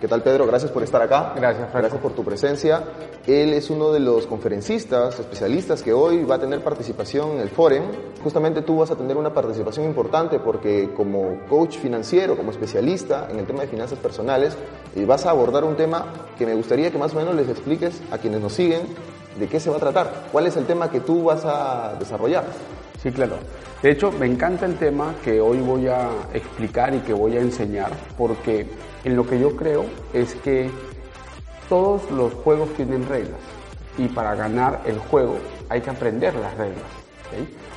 ¿Qué tal Pedro? Gracias por estar acá. Gracias, Franco. Gracias por tu presencia. Él es uno de los conferencistas, especialistas que hoy va a tener participación en el Forum. Justamente tú vas a tener una participación importante porque como coach financiero, como especialista en el tema de finanzas personales, eh, vas a abordar un tema que me gustaría que más o menos les expliques a quienes nos siguen de qué se va a tratar. ¿Cuál es el tema que tú vas a desarrollar? Sí, claro. De hecho, me encanta el tema que hoy voy a explicar y que voy a enseñar porque en lo que yo creo es que todos los juegos tienen reglas y para ganar el juego hay que aprender las reglas.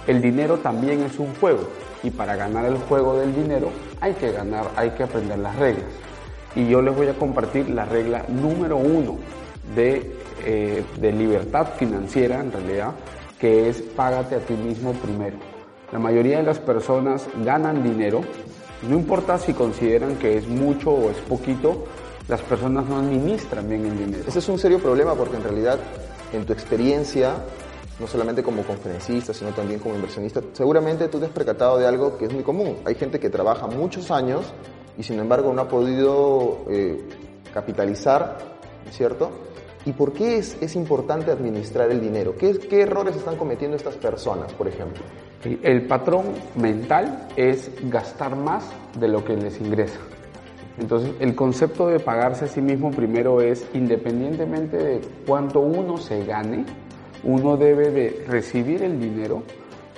El dinero también es un juego y para ganar el juego del dinero hay que ganar, hay que aprender las reglas. Y yo les voy a compartir la regla número uno de, eh, de libertad financiera en realidad, que es págate a ti mismo primero. La mayoría de las personas ganan dinero no importa si consideran que es mucho o es poquito, las personas no administran bien el dinero. Ese es un serio problema porque en realidad en tu experiencia, no solamente como conferencista, sino también como inversionista, seguramente tú te has percatado de algo que es muy común. Hay gente que trabaja muchos años y sin embargo no ha podido eh, capitalizar, ¿cierto? ¿Y por qué es, es importante administrar el dinero? ¿Qué, ¿Qué, errores están cometiendo estas personas, por ejemplo? El patrón mental es gastar más de lo que les ingresa. Entonces, el concepto de pagarse a sí mismo primero es, independientemente de cuánto uno se gane, uno debe de recibir el dinero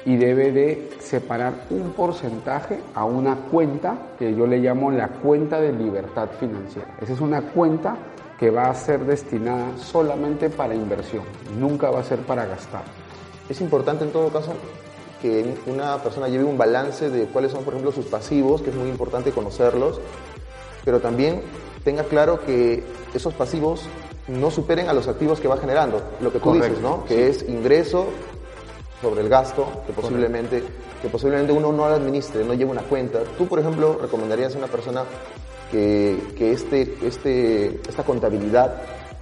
y debe de separar un porcentaje a una cuenta que yo le llamo la cuenta de libertad financiera. Esa es una cuenta que va a ser destinada solamente para inversión, nunca va a ser para gastar. Es importante en todo caso que una persona lleve un balance de cuáles son, por ejemplo, sus pasivos, que es muy importante conocerlos, pero también tenga claro que esos pasivos no superen a los activos que va generando, lo que tú dices, ¿no? Que es ingreso sobre el gasto, que posiblemente, que posiblemente uno no lo administre, no lleve una cuenta. Tú, por ejemplo, recomendarías a una persona que, que este, este, esta contabilidad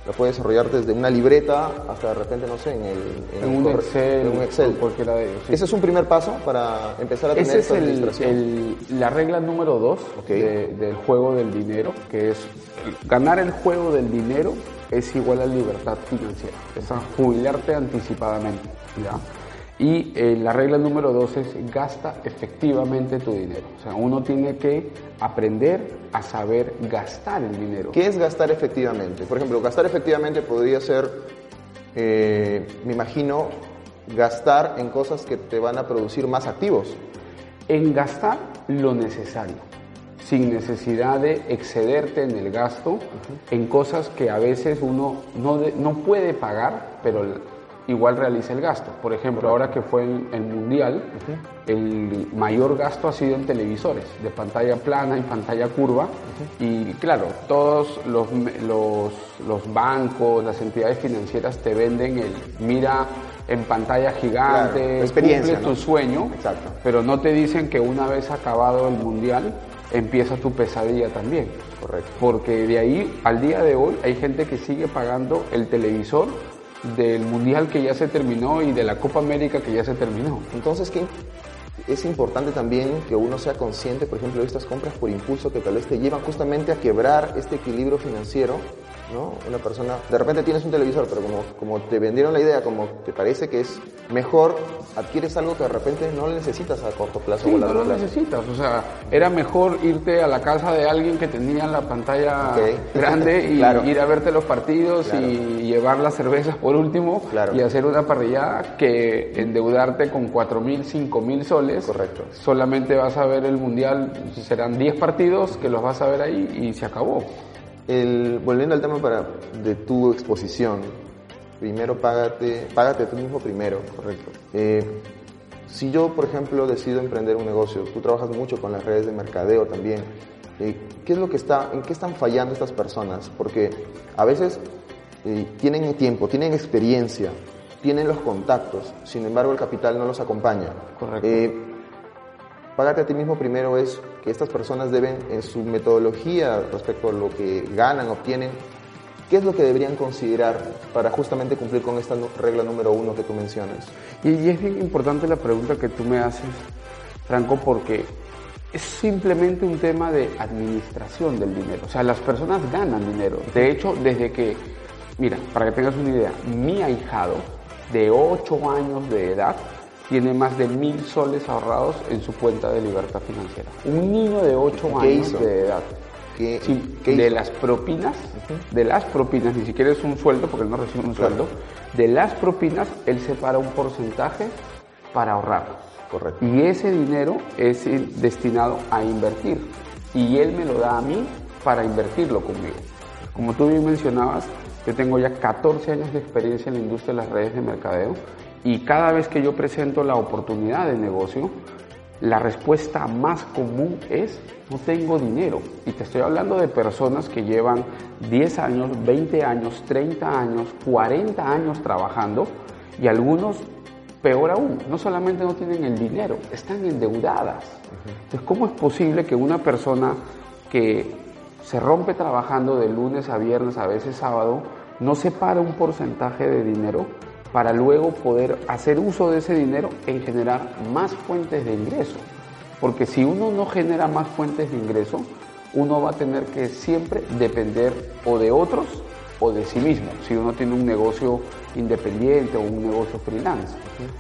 la puede desarrollar desde una libreta hasta de repente, no sé, en, el, en, un, Excel, en un Excel. Cualquiera de ellos. Ese es un primer paso para empezar a tener Ese esta es administración. el, el, la regla número dos Okay. de- del juego del dinero, que es ganar el juego del dinero es igual a libertad financiera, es a jubilarte anticipadamente. ¿ya? Y eh, la regla número dos es gasta efectivamente tu dinero. O sea, uno tiene que aprender a saber gastar el dinero. ¿Qué es gastar efectivamente? Por ejemplo, gastar efectivamente podría ser, eh, me imagino, gastar en cosas que te van a producir más activos. en gastar lo necesario, sin necesidad de excederte en el gasto, en cosas que a veces uno no, no puede pagar, pero igual realiza el gasto. Por ejemplo, ahora que fue el, el Mundial, el mayor gasto ha sido en televisores, de pantalla plana y pantalla curva, y claro, todos los, los, los bancos, las entidades financieras te venden el, mira, en pantalla gigante, Claro, experiencia, cumple ¿no? tu sueño, Exacto. pero no te dicen que una vez acabado el mundial empieza tu pesadilla también. Correcto. Porque de ahí al día de hoy hay gente que sigue pagando el televisor del mundial que ya se terminó y de la Copa América que ya se terminó. Entonces, ¿qué? es importante también que uno sea consciente, por ejemplo, de estas compras por impulso que tal vez te llevan justamente a quebrar este equilibrio financiero, ¿no? Una persona, de repente tienes un televisor, pero como, como te vendieron la idea, como te parece que es mejor, adquieres algo que de repente no lo necesitas a corto plazo Sí, o no lo plazo. necesitas. O sea, era mejor irte a la casa de alguien que tenía la pantalla grande y Claro. ir a verte los partidos Claro. y llevar las cervezas por último Claro. y hacer una parrillada que endeudarte con cuatro mil, cinco mil soles. Correcto. Solamente vas a ver el mundial, serán 10 partidos que los vas a ver ahí y se acabó. El, volviendo al tema para, de tu exposición, primero págate, págate tú mismo primero, correcto. Eh, si yo, por ejemplo, decido emprender un negocio, tú trabajas mucho con las redes de mercadeo también, eh, ¿qué es lo que está, en qué están fallando estas personas? Porque a veces eh, tienen tiempo, tienen experiencia, tienen los contactos, sin embargo el capital no los acompaña. Correcto. Eh, Págate a ti mismo primero es que estas personas deben, en su metodología respecto a lo que ganan, obtienen, ¿qué es lo que deberían considerar para justamente cumplir con esta regla número uno que tú mencionas? Y, y es bien importante la pregunta que tú me haces, Franco, porque es simplemente un tema de administración del dinero. O sea, las personas ganan dinero. De hecho, desde que, mira, para que tengas una idea, mi ahijado de 8 años de edad tiene más de mil soles ahorrados en su cuenta de libertad financiera. Un niño de 8 años de edad. ¿Qué, Sí, qué de hizo? las propinas, de las propinas, ni siquiera es un sueldo porque él no recibe un sueldo, de las propinas él separa un porcentaje para ahorrar. Correcto. Y ese dinero es destinado a invertir. Y él me lo da a mí para invertirlo conmigo. Como tú bien mencionabas, yo tengo ya 14 años de experiencia en la industria de las redes de mercadeo y cada vez que yo presento la oportunidad de negocio, la respuesta más común es no tengo dinero. Y te estoy hablando de personas que llevan 10 años, 20 años, 30 años, 40 años trabajando y algunos, peor aún, no solamente no tienen el dinero, están endeudadas. Entonces, ¿cómo es posible que una persona que se rompe trabajando de lunes a viernes, a veces sábado, no separe un porcentaje de dinero para luego poder hacer uso de ese dinero en generar más fuentes de ingreso. Porque si uno no genera más fuentes de ingreso, uno va a tener que siempre depender o de otros o de sí mismo, si uno tiene un negocio independiente o un negocio freelance.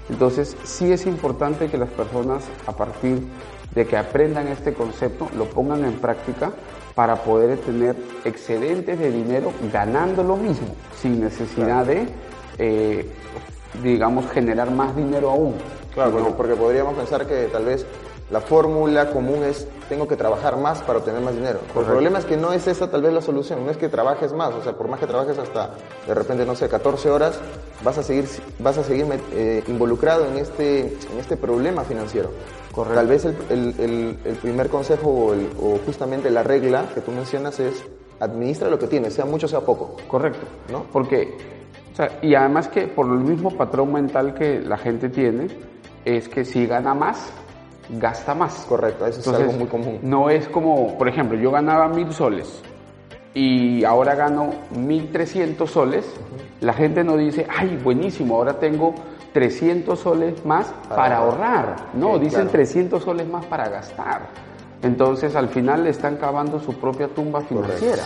Entonces, sí es importante que las personas, a partir de que aprendan este concepto, lo pongan en práctica para poder tener excedentes de dinero ganando lo mismo, sin necesidad de, eh, digamos, generar más dinero aún. Claro, porque, porque podríamos pensar que tal vez la fórmula común es tengo que trabajar más para obtener más dinero. El problema es que no es esa tal vez la solución, no es que trabajes más, o sea, por más que trabajes hasta de repente, no sé, 14 horas, vas a seguir, vas a seguir eh, involucrado en este, en este problema financiero. Correcto. Tal vez el, el- el- el primer consejo o, o justamente la regla que tú mencionas es administra lo que tienes, sea mucho, sea poco. Correcto, ¿No? Porque, o sea, y además que por el mismo patrón mental que la gente tiene, es que si gana más, gasta más. Correcto, eso es algo muy común. No es como, por ejemplo, yo ganaba mil soles y ahora gano mil trescientos soles. La gente no dice, ay, buenísimo, ahora tengo 300 soles más para, Para ahorrar. ahorrar. No, Sí, dicen claro. 300 soles más para gastar. Entonces, al final le están cavando su propia tumba Correcto. financiera.